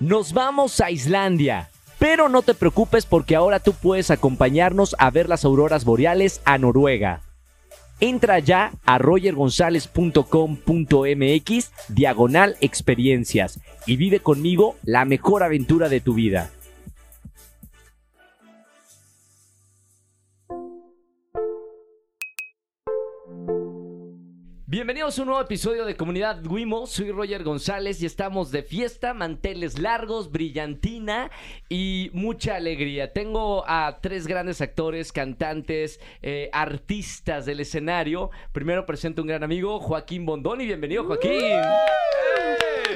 Nos vamos a Islandia. Pero no te preocupes porque ahora tú puedes acompañarnos a ver las auroras boreales a Noruega. Entra ya a rogergonzalez.com.mx diagonal experiencias y vive conmigo la mejor aventura de tu vida. Bienvenidos a un nuevo episodio de Comunidad Wimo. Soy Roger González y estamos de fiesta, manteles largos, brillantina y mucha alegría. Tengo a tres grandes actores, cantantes, eh, artistas del escenario. Primero presento a un gran amigo, Joaquín Bondoni. Bienvenido, Joaquín.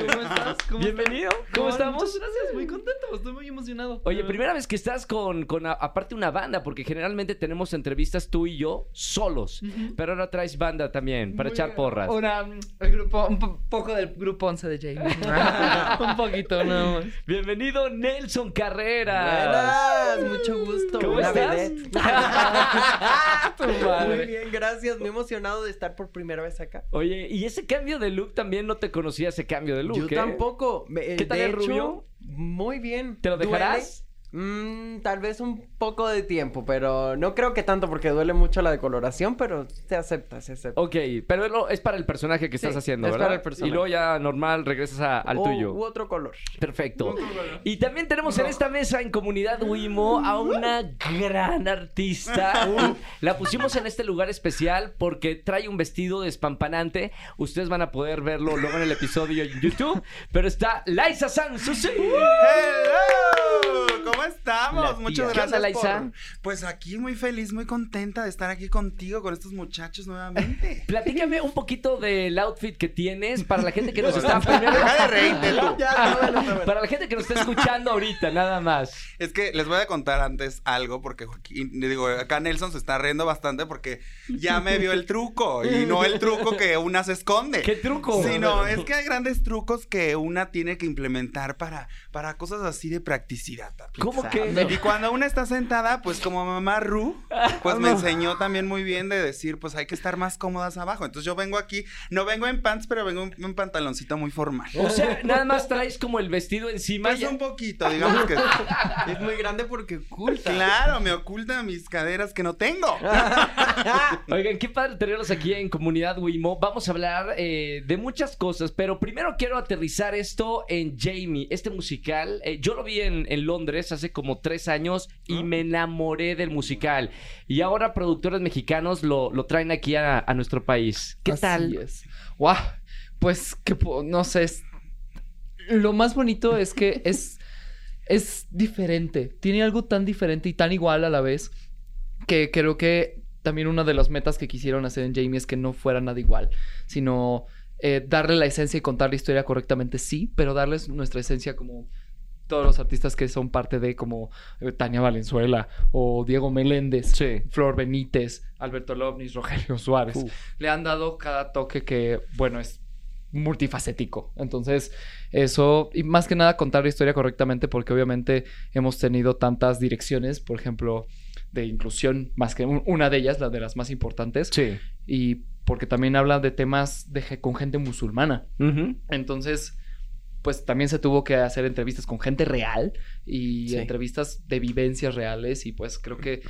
¿Cómo estás? ¿Cómo Bienvenido. ¿Cómo Muchas estamos? gracias, muy contento, estoy muy emocionado. Oye, primera vez que estás con, con a- aparte una banda, porque generalmente tenemos entrevistas tú y yo solos, pero ahora traes banda también para Muy echar bien. porras. Una, el grupo, un po- poco del grupo 11 de Jamie. un poquito, nada más. Bienvenido Nelson Carreras. Buenas, mucho gusto. ¿Cómo Una estás? vedette. Tu madre. Muy bien, gracias. Muy emocionado de estar por primera vez acá. Oye, y ese cambio de look también no te conocía ese cambio de look. Yo tampoco. Me- ¿Qué tal de el hecho, rubio? Muy bien. ¿Te lo dejarás? Mm, tal vez un poco de tiempo, pero no creo que tanto porque duele mucho la decoloración, pero se acepta, se acepta. Ok, pero es para el personaje que estás haciendo, es ¿verdad? para el personaje. Y luego ya normal regresas a- al O- tuyo. U otro color. Perfecto. Y también tenemos en esta mesa en Comunidad Wimo a una gran artista. La pusimos en este lugar especial porque trae un vestido despampanante. Ustedes van a poder verlo luego en el episodio en YouTube. Pero está Liza Sansusi. ¡Hello! ¿Cómo estamos? La tía. Muchas ¿Qué gracias. onda, Laisa? por- Pues aquí muy feliz, muy contenta de estar aquí contigo, con estos muchachos nuevamente. Platícame un poquito del outfit que tienes para la gente que nos está primero- Deja de reírte. Ya, bueno. Para la gente que nos está escuchando ahorita, nada más. Es que les voy a contar antes algo, porque Joaquín, digo, acá Nelson se está riendo bastante porque ya me vio el truco. Y no el truco que una se esconde. ¿Qué truco? Sí, no, es que hay grandes trucos que una tiene que implementar para, para cosas así de practicidad. papi. ¿Cómo que? Y cuando una está sentada, pues como mamá Ru, pues me enseñó también muy bien de decir, pues hay que estar más cómodas abajo. Entonces yo vengo aquí, no vengo en pants, pero vengo en un pantaloncito muy formal. O sea, nada más traes como el vestido encima. Pues y- un poquito, digamos que. Es muy grande porque oculta. Claro, me oculta mis caderas que no tengo. Oigan, qué padre tenerlos aquí en Comunidad Wimo. Vamos a hablar eh, de muchas cosas, pero primero quiero aterrizar esto en Jamie, este musical. Eh, yo lo vi en, en Londres hace como tres años y me enamoré del musical. Y ahora productores mexicanos lo, lo traen aquí a, a nuestro país. ¿Qué Así tal? es. Guau, pues que no sé. es- Lo más bonito es que es es diferente. Tiene algo tan diferente y tan igual a la vez que creo que también una de las metas que quisieron hacer en Jamie es que no fuera nada igual, sino eh, darle la esencia y contar la historia correctamente, sí, pero darles nuestra esencia como todos los artistas que son parte de como eh, Tania Valenzuela o Diego Meléndez, Sí. Flor Benítez, Alberto Lovnis, Rogelio Suárez. Uf. Le han dado cada toque que, bueno, es multifacético. Entonces, eso, y más que nada contar la historia correctamente, porque obviamente hemos tenido tantas direcciones, por ejemplo, de inclusión, más que un- una de ellas, la de las más importantes, Sí. y porque también habla de temas de, con gente musulmana. Entonces, pues también se tuvo que hacer entrevistas con gente real y Sí. entrevistas de vivencias reales y pues creo que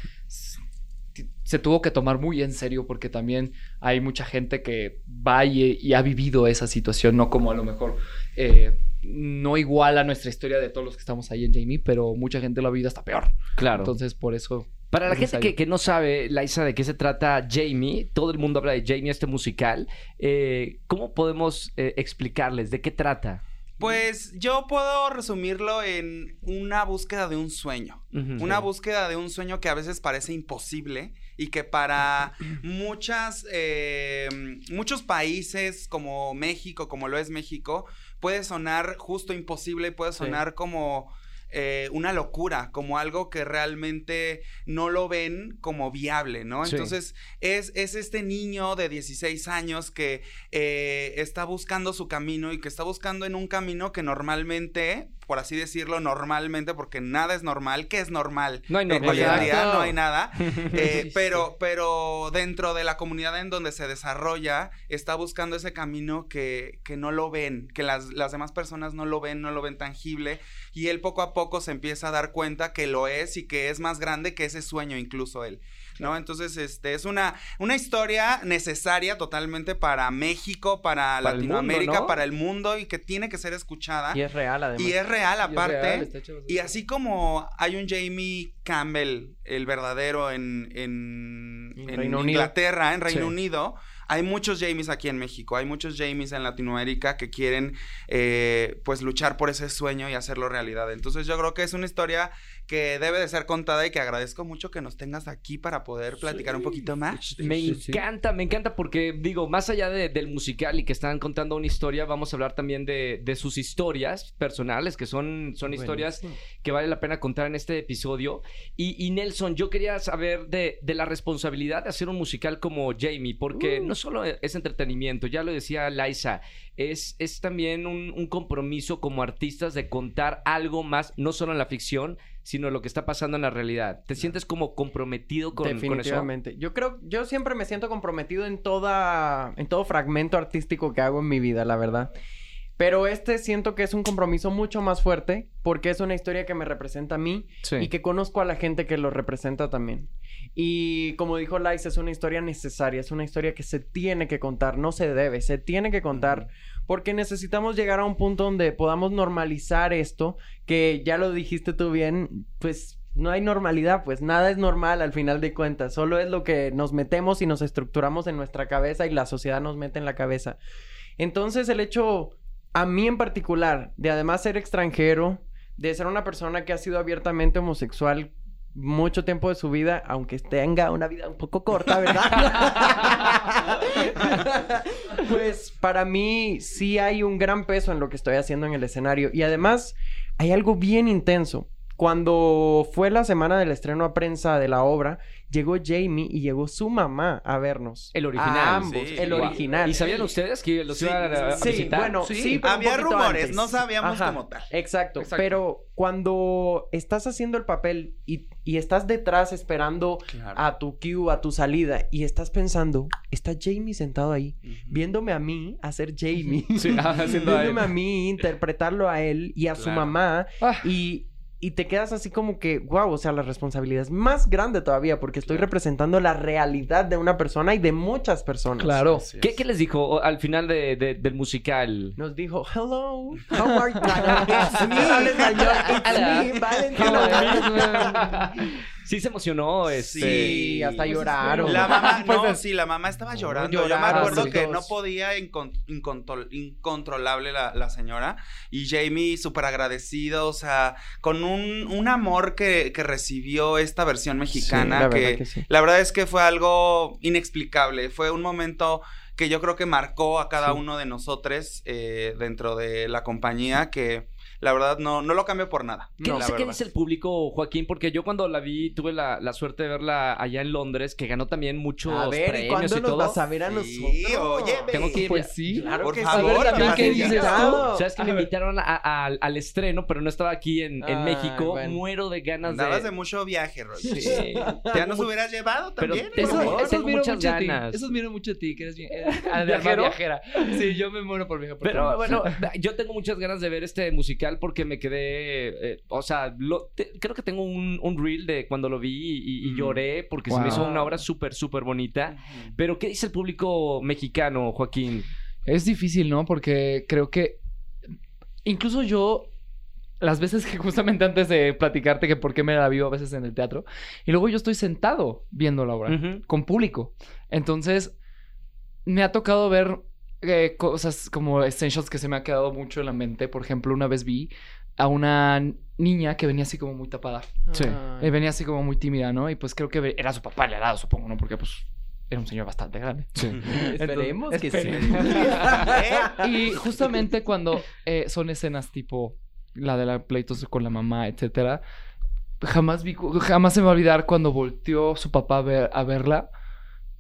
se tuvo que tomar muy en serio porque también hay mucha gente que va y, y ha vivido esa situación, no como a lo mejor eh, no igual a nuestra historia de todos los que estamos ahí en Jamie, pero mucha gente lo ha vivido hasta peor. Claro. Entonces, por eso... Para la gente que no sabe, Laisa, de qué se trata Jamie, todo el mundo habla de Jamie, este musical. eh, ¿Cómo podemos eh, explicarles de qué trata? Pues yo puedo resumirlo en una búsqueda de un sueño. Una búsqueda de un sueño que a veces parece imposible y que para muchas, eh, muchos países como México, como lo es México, puede sonar justo imposible, puede sonar como eh, una locura, como algo que realmente no lo ven como viable, ¿no? Sí. Entonces es, es este niño de 16 años que eh, está buscando su camino y que está buscando en un camino que normalmente por así decirlo, normalmente, porque nada es normal. ¿Qué es normal? No hay En hoy en día no hay nada. Eh, pero, pero dentro de la comunidad en donde se desarrolla, está buscando ese camino que, que no lo ven, que las, las demás personas no lo ven, no lo ven tangible. Y él poco a poco se empieza a dar cuenta que lo es y que es más grande que ese sueño, incluso él. ¿No? Entonces, este es una, una historia necesaria totalmente para México, para, Para el mundo, Latinoamérica, ¿no? para el mundo y que tiene que ser escuchada. Y es real, además. Y es real Y es aparte. real, Y así como hay un Jamie Campbell, el verdadero en, en, En en Reino Unido. Inglaterra, en Reino Sí. Unido, hay muchos Jamies aquí en México, hay muchos Jamies en Latinoamérica que quieren eh, pues luchar por ese sueño y hacerlo realidad. Entonces yo creo que es una historia que debe de ser contada y que agradezco mucho que nos tengas aquí para poder platicar un poquito más. Me Sí, sí. encanta, me encanta porque, digo, más allá de- del musical y que están contando una historia, vamos a hablar también de, de sus historias personales, que son, son historias que vale la pena contar en este episodio. Y, y Nelson, yo quería saber de, de la responsabilidad de hacer un musical como Jamie, porque no solo es entretenimiento, ya lo decía Liza, es, es también un, un compromiso como artistas de contar algo más, no solo en la ficción, sino lo que está pasando en la realidad. ¿Te sientes como comprometido con, con eso? Definitivamente. Yo creo, yo siempre me siento comprometido en toda, en todo fragmento artístico que hago en mi vida, la verdad. Pero este siento que es un compromiso mucho más fuerte porque es una historia que me representa a mí Sí. y que conozco a la gente que lo representa también. Y como dijo Lice, es una historia necesaria, es una historia que se tiene que contar, no se debe, se tiene que contar porque necesitamos llegar a un punto donde podamos normalizar esto, que ya lo dijiste tú bien, pues no hay normalidad, pues nada es normal al final de cuentas, solo es lo que nos metemos y nos estructuramos en nuestra cabeza y la sociedad nos mete en la cabeza. Entonces el hecho, a mí en particular, de además ser extranjero, de ser una persona que ha sido abiertamente homosexual mucho tiempo de su vida, aunque tenga una vida un poco corta, ¿verdad? pues para mí sí hay un gran peso en lo que estoy haciendo en el escenario. Y además hay algo bien intenso. Cuando fue la semana del estreno a prensa de la obra, llegó Jamie y llegó su mamá a vernos. El original. A ambos, Sí. el original. ¿Y sabían ustedes que los Sí, iban a, a Sí, visitar? bueno, Sí. sí, pero un Había rumores, antes. no sabíamos Ajá, como tal. Exacto, Exacto. pero cuando estás haciendo el papel y, y estás detrás esperando Claro. a tu cue, a tu salida, y estás pensando, está Jamie sentado ahí, viéndome a mí hacer Jamie, Sí, ah, haciendo a él. viéndome a mí interpretarlo a él y a su mamá, Ah. y, y te quedas así como que, wow, o sea, la responsabilidad es más grande todavía porque estoy representando la realidad de una persona y de muchas personas. Claro. ¿Qué, qué les dijo al final de- de- del musical? Nos dijo, hello, how are you? It's me, it's me, Valentina. Sí se emocionó, este... Sí, hasta lloraron. La mamá, Pues no, es- sí, la mamá estaba llorando. Yo me acuerdo sí. que no podía incontrolable la, la señora. Y Jamie súper agradecido, o sea, con un, un amor que, que recibió esta versión mexicana. la que, verdad que sí. la verdad es que fue algo inexplicable. Fue un momento que yo creo que marcó a cada Sí. uno de nosotros eh, dentro de la compañía que la verdad no, no lo cambio por nada. ¿Qué la dice, qué dice el público, Joaquín? Porque yo cuando la vi tuve la, la suerte de verla allá en Londres, que ganó también muchos A ver, ¿y premios cuándo y nos todo. vas a ver a Sí, nosotros? oye, ve. Tengo que ir. Pues sí. Claro Por que favor, sí. ¿qué dices tú? Sabes que me invitaron a- a- al- al estreno, pero no estaba aquí en, en Ay, México. bueno. Muero de ganas Andabas de... de mucho viaje, Roger. Sí. Ya nos hubieras llevado Pero también. eso- por favor. eso- admiro muchas mucho a ti. ganas. Eso admiro mucho a ti, que eres bien... viajera. Sí, yo me muero por viajar Pero bueno, yo tengo muchas ganas de ver este musical porque me quedé, eh, o sea, lo- te- creo que tengo un, un reel de cuando lo vi y, y Mm. lloré porque se me hizo Wow. una obra súper, súper bonita. Pero ¿qué dice el público mexicano, Joaquín? Es difícil, ¿no? Porque creo que incluso yo las veces que justamente antes de platicarte que por qué me la vivo a veces en el teatro y luego yo estoy sentado viendo la obra Ujú. con público. Entonces me ha tocado ver eh, cosas como essentials que se me ha quedado mucho en la mente. Por ejemplo, una vez vi a una niña que venía así como muy tapada. Sí. Eh, venía así como muy tímida, ¿no? Y pues creo que era su papá al lado, supongo, ¿no? Porque pues era un señor bastante grande. Esperemos que sí. Esperemos. Y justamente cuando eh, son escenas tipo la de la pleitos con la mamá, etcétera, jamás vi, jamás se me va a olvidar cuando volteó su papá a, ver- a verla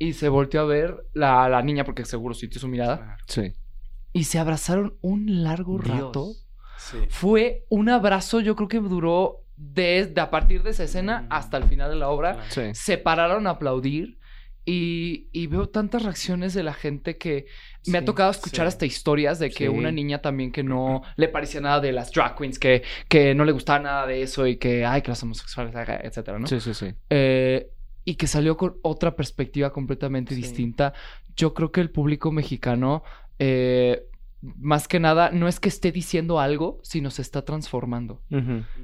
y se volteó a ver la, la niña porque seguro sintió su mirada Sí. y se abrazaron un largo Dios. rato Sí. Fue un abrazo, yo creo que duró desde a partir de esa escena Mm. hasta el final de la obra. Claro. Sí. Se pararon a aplaudir y, y veo tantas reacciones de la gente que me ha Sí, tocado escuchar sí. hasta historias de que Sí. una niña también que no le parecía nada de las drag queens, que, que no le gustaba nada de eso y que, ay, que las homosexuales, etcétera, ¿no? Sí, sí, sí. Eh, y que salió con otra perspectiva completamente Sí. distinta. Yo creo que el público mexicano, eh, más que nada, no es que esté diciendo algo, sino se está transformando.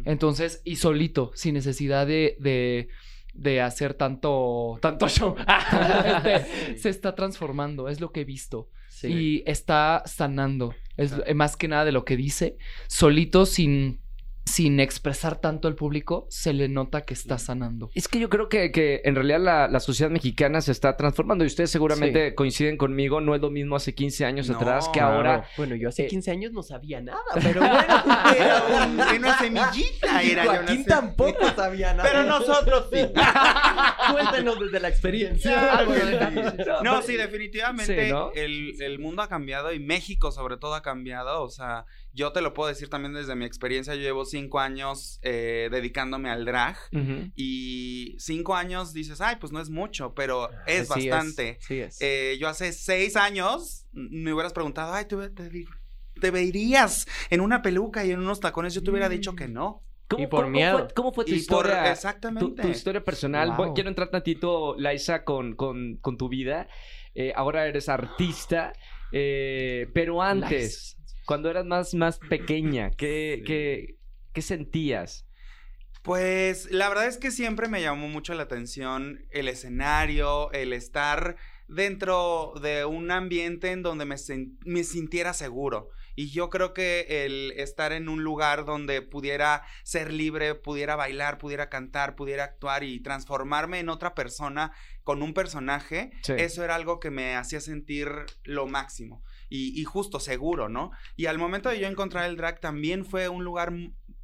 Entonces, y solito, sin necesidad de, de, de hacer tanto, tanto show, Este, se está transformando, es lo que he visto. Sí. Y está sanando. Es más que nada de lo que dice. Solito, sin, sin expresar tanto al público, se le nota que está sanando. Es que yo creo que, que en realidad la, la sociedad mexicana se está transformando y ustedes seguramente coinciden conmigo, no es lo mismo hace 15 años No, atrás que claro. ahora. Bueno, yo hace Eh, 15 años no sabía nada, pero bueno. Era un- una semillita, era yo Joaquín no sé. tampoco sabía nada. Pero nosotros sí. Cuéntenos desde la experiencia. No, No, sí, definitivamente Sí, ¿no? el, el mundo ha cambiado y México sobre todo ha cambiado. O sea, yo te lo puedo decir también desde mi experiencia. Yo llevo cinco años eh, dedicándome al drag y cinco años dices, ay, pues no es mucho, pero es Así bastante. Sí es. Eh, yo hace seis años mm, me hubieras preguntado, ay, ¿te, te, verías en una peluca y en unos tacones? Yo te hubiera dicho que no. ¿Cómo, Y por cómo- miedo. cómo fue, cómo fue tu Y historia? Exactamente. tu historia personal. Voy- quiero entrar tantito, Laisa, con, con, con tu vida. Eh, ahora eres artista, eh, pero antes, cuando eras más, más pequeña, ¿qué, Sí. qué, qué sentías? Pues la verdad es que siempre me llamó mucho la atención el escenario, el estar dentro de un ambiente en donde me, me sintiera seguro. Y yo creo que el estar en un lugar donde pudiera ser libre, pudiera bailar, pudiera cantar, pudiera actuar y transformarme en otra persona con un personaje, Sí. eso era algo que me hacía sentir lo máximo. Y, y justo seguro, ¿no? Y al momento de yo encontrar el drag también fue un lugar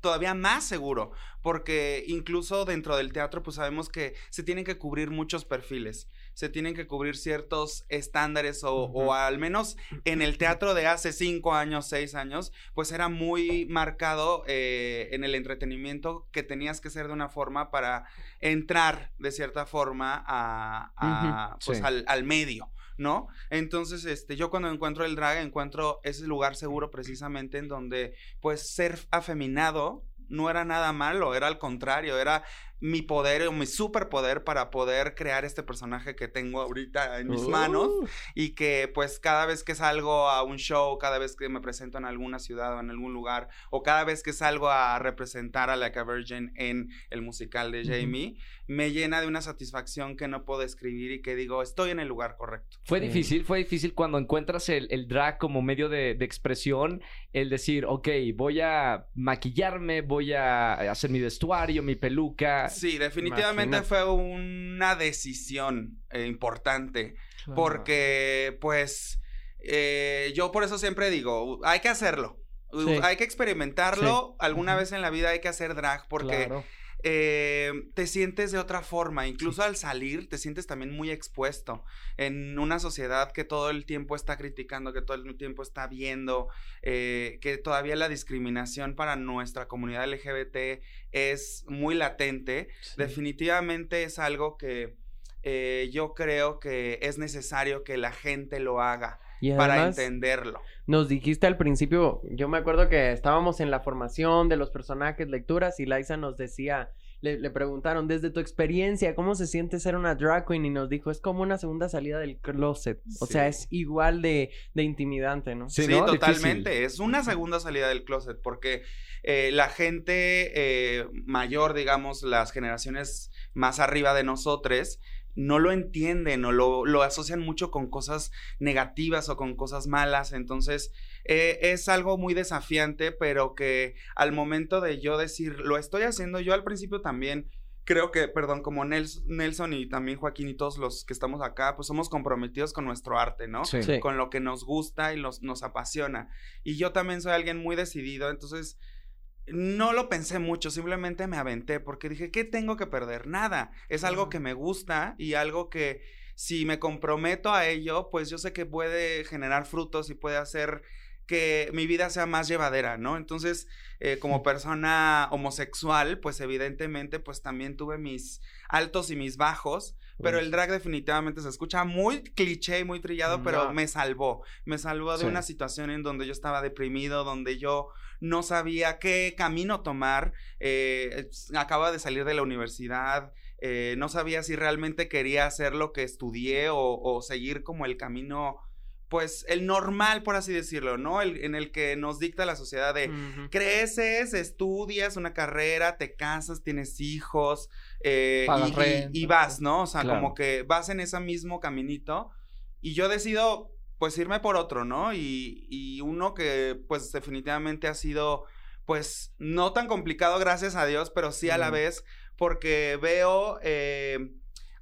todavía más seguro, porque incluso dentro del teatro pues sabemos que se tienen que cubrir muchos perfiles, se tienen que cubrir ciertos estándares o, al menos en el teatro de hace cinco años, seis años, pues era muy marcado eh, en el entretenimiento que tenías que ser de una forma para entrar de cierta forma a, pues, sí. al, al medio. ¿No? Entonces, este, yo cuando encuentro el drag, encuentro ese lugar seguro precisamente en donde, pues, ser afeminado no era nada malo, era al contrario, era mi poder o mi superpoder para poder crear este personaje que tengo ahorita en mis manos Uh. y que pues cada vez que salgo a un show, cada vez que me presento en alguna ciudad o en algún lugar, o cada vez que salgo a representar a Like a Virgin en el musical de. Jamie, me llena de una satisfacción que no puedo describir y que digo, estoy en el lugar correcto. Fue Sí. difícil, fue difícil cuando encuentras el, el drag como medio de, de expresión, el decir, ok, voy a maquillarme, voy a hacer mi vestuario, mi peluca. Sí, definitivamente Imagínate. fue una decisión eh, importante. Porque, pues, eh, yo por eso siempre digo, hay que hacerlo. Sí. Hay que experimentarlo. Alguna vez en la vida hay que hacer drag porque Claro. Eh, te sientes de otra forma. Incluso al salir te sientes también muy expuesto en una sociedad que todo el tiempo está criticando, que todo el tiempo está viendo, eh, que todavía la discriminación para nuestra comunidad LGBT es muy latente. Definitivamente es algo que eh, yo creo que es necesario que la gente lo haga Y para además, entenderlo. nos dijiste al principio, yo me acuerdo que estábamos en la formación de los personajes, lecturas, y Liza nos decía, le, le preguntaron, desde tu experiencia, ¿cómo se siente ser una drag queen? Y nos dijo, es como una segunda salida del closet. O sea, es igual de, de intimidante, ¿no? Sí, Sí, ¿no? totalmente. Difícil. Es una segunda salida del closet porque eh, la gente eh, mayor, digamos, las generaciones más arriba de nosotros, no lo entienden o lo, lo asocian mucho con cosas negativas o con cosas malas. Entonces, eh, es algo muy desafiante, pero que al momento de yo decir, lo estoy haciendo, yo al principio también creo que, perdón, como Nels- Nelson y también Joaquín y todos los que estamos acá, pues somos comprometidos con nuestro arte, ¿no? Sí. Sí. con lo que nos gusta y los- nos apasiona. Y yo también soy alguien muy decidido, entonces no lo pensé mucho, simplemente me aventé porque dije, ¿qué tengo que perder? Nada, es algo que me gusta y algo que si me comprometo a ello, pues yo sé que puede generar frutos y puede hacer que mi vida sea más llevadera, ¿no? Entonces, eh, como persona homosexual, pues evidentemente, pues también tuve mis altos y mis bajos, pero el drag definitivamente se escucha muy cliché y muy trillado, pero me salvó, me salvó de Sí. una situación en donde yo estaba deprimido, donde yo no sabía qué camino tomar, eh, acababa de salir de la universidad, eh, no sabía si realmente quería hacer lo que estudié o, o seguir como el camino, pues el normal, por así decirlo, ¿no? El, en el que nos dicta la sociedad de creces, estudias una carrera, te casas, tienes hijos eh, y- y, renta. y vas, ¿no? O sea, Claro. como que vas en ese mismo caminito y yo decido pues irme por otro, ¿no? Y, y uno que pues definitivamente ha sido pues no tan complicado, gracias a Dios, pero sí a la vez porque veo eh,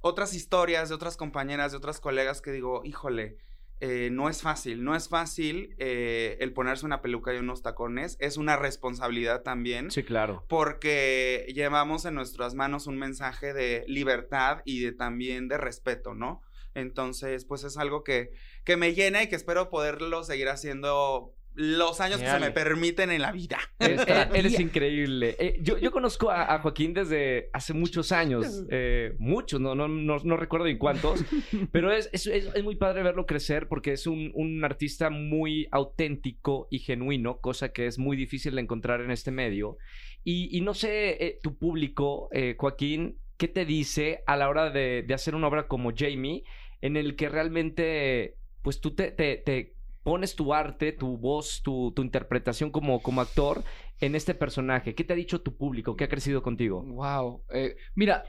otras historias de otras compañeras, de otras colegas que digo, híjole, eh, no es fácil, no es fácil eh, el ponerse una peluca y unos tacones, es una responsabilidad también. Sí, claro. Porque llevamos en nuestras manos un mensaje de libertad y de también de respeto, ¿no? Entonces, pues es algo que, que me llena y que espero poderlo seguir haciendo los años que se me permiten en la vida. Eh, eres increíble. Eh, yo, yo conozco a, a Joaquín desde hace muchos años. eh, muchos, no, no, no, no recuerdo en cuántos. pero es, es, es- es muy padre verlo crecer porque es un, un artista muy auténtico y genuino, cosa que es muy difícil de encontrar en este medio. Y, y no sé, eh, tu público, eh, Joaquín, ¿qué te dice a la hora de, de hacer una obra como Jamie, en el que realmente, pues tú te, te- te pones tu arte, tu voz, tu, interpretación como, actor en este personaje? ¿Qué te ha dicho tu público? ¿Qué ha crecido contigo? Wow. Eh, mira,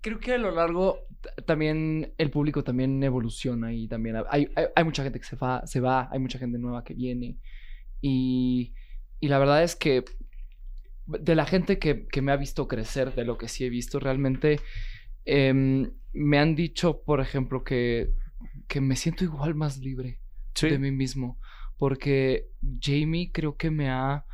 creo que a lo largo también el público también evoluciona y también hay, mucha gente que se va, se va, hay mucha gente nueva que viene. Y, la verdad es que de la gente que, que me ha visto crecer, de lo que sí he visto, realmente em, me han dicho, por ejemplo, que, que me siento igual más libre de mí mismo. Porque Jamie creo que me ha.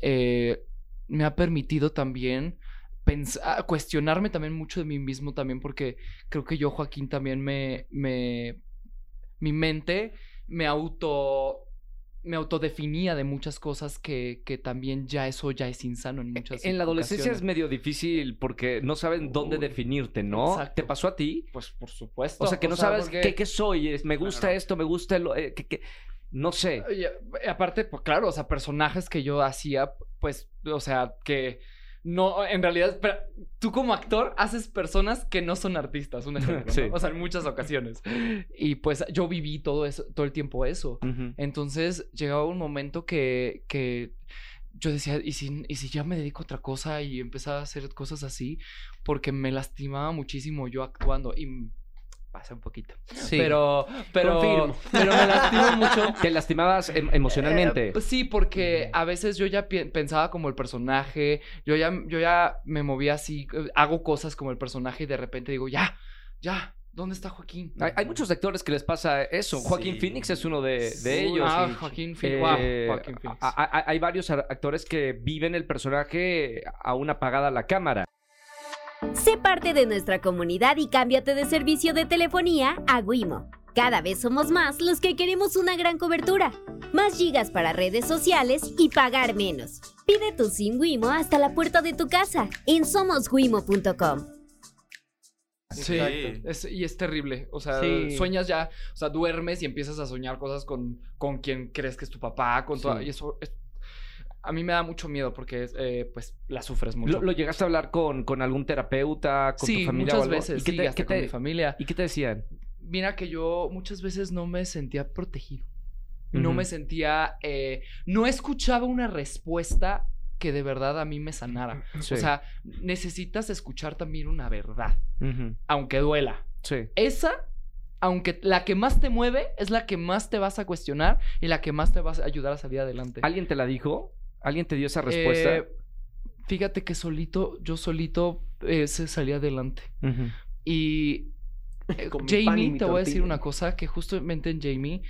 eh, me ha permitido también pensar, cuestionarme también mucho de mí mismo también. Porque creo que yo, Joaquín, también me. me mi mente me auto. Me autodefinía de muchas cosas que, que también ya eso ya es insano en muchas En la adolescencia es medio difícil porque no saben dónde Uy, definirte, ¿no? exacto. ¿Te pasó a ti? Pues por supuesto. O sea, que no sabes porque- qué, qué soy, me gusta Claro. esto, me gusta lo... eh, que- que- No sé. Y aparte, pues claro, o sea, personajes que yo hacía, pues, o sea, que no, en realidad, pero tú como actor haces personas que no son artistas, un ejemplo, ¿no? Sí. O sea, en muchas ocasiones. Y pues yo viví todo eso, todo el tiempo eso. Entonces llegaba un momento que, que yo decía, ¿y si, ¿y si ya me dedico a otra cosa? Y empezaba a hacer cosas así, porque me lastimaba muchísimo yo actuando. Y pasé un poquito. Sí. Pero, pero, Confirmo. pero me lastimó mucho. ¿Te lastimabas em- emocionalmente? Eh, pues sí, porque a veces yo ya pensaba como el personaje, yo ya, yo ya me movía así, eh, hago cosas como el personaje y de repente digo, ya, ya, ¿dónde está Joaquín? Hay, hay muchos actores que les pasa eso. Joaquín. Phoenix es uno de, de Sí, ellos. Ah, Joaquín Phoenix. Wow, Eh, Joaquín Phoenix. a- a- hay varios ar- actores que viven el personaje aún apagada la cámara. Sé parte de nuestra comunidad y cámbiate de servicio de telefonía a Wimo. Cada vez somos más los que queremos una gran cobertura, más gigas para redes sociales y pagar menos. Pide tu SIM Wimo hasta la puerta de tu casa en somoswimo.com. Sí, es- y es terrible. O sea, Sí. sueñas ya, o sea, duermes y empiezas a soñar cosas con, con quien crees que es tu papá, con toda- Sí. y eso es- a mí me da mucho miedo porque, eh, pues, la sufres mucho. ¿Lo, lo llegaste a hablar con, con algún terapeuta, con sí, tu familia o muchas algo? veces, ¿Y qué sí, te- hasta qué con te- mi familia. ¿Y qué te decían? Mira que yo muchas veces no me sentía protegido. No me sentía, eh, no escuchaba una respuesta que de verdad a mí me sanara. Sí. O sea, necesitas escuchar también una verdad, aunque duela. Sí. Esa, aunque la que más te mueve, es la que más te vas a cuestionar y la que más te va a ayudar a salir adelante. ¿Alguien te la dijo? ¿Alguien te dio esa respuesta? Eh, fíjate que solito, yo solito eh, se salía adelante. Ujú. Y eh, y Jamie, mi te voy a decir una cosa, que justamente en Jamie,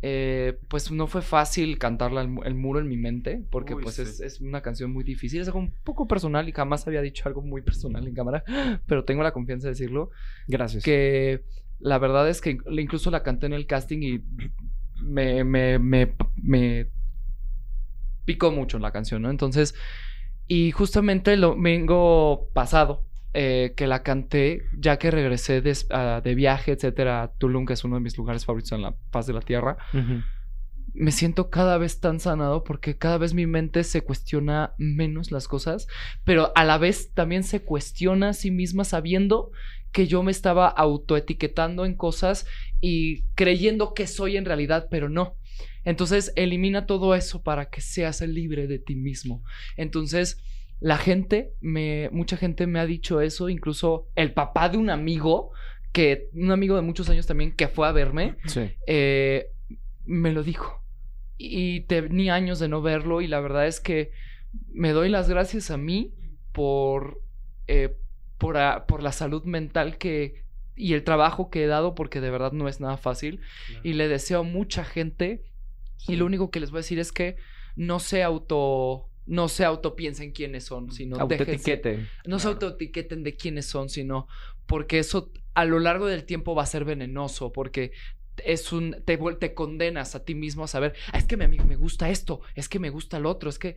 eh, pues no fue fácil cantarla el, mu- el muro en mi mente, porque Uy, pues sí. es, es una canción muy difícil, es algo un poco personal y jamás había dicho algo muy personal en cámara, pero tengo la confianza de decirlo, Gracias. que la verdad es que incluso la canté en el casting y me, me, me, me picó mucho la canción, ¿no? Entonces, y justamente el domingo pasado, eh, que la canté, ya que regresé de, ah, de viaje, etcétera, a Tulum, que es uno de mis lugares favoritos en la paz de la tierra, me siento cada vez tan sanado porque cada vez mi mente se cuestiona menos las cosas, pero a la vez también se cuestiona a sí misma sabiendo que yo me estaba autoetiquetando en cosas y creyendo que soy en realidad, pero no. Entonces elimina todo eso para que seas libre de ti mismo. Entonces la gente, me, mucha gente me ha dicho eso, incluso el papá de un amigo, que un amigo de muchos años también que fue a verme, eh, me lo dijo y tenía años de no verlo y la verdad es que me doy las gracias a mí por, eh, por, por, la salud mental que y el trabajo que he dado porque de verdad no es nada fácil y le deseo a mucha gente y lo único que les voy a decir es que no se auto no se autopiensen quiénes son, sino autoetiqueten. No se autoetiqueten de quiénes son, sino porque eso a lo largo del tiempo va a ser venenoso, porque es un, te, te condenas a ti mismo a saber, ah, es que amigo me gusta esto, es que me gusta lo otro, es que,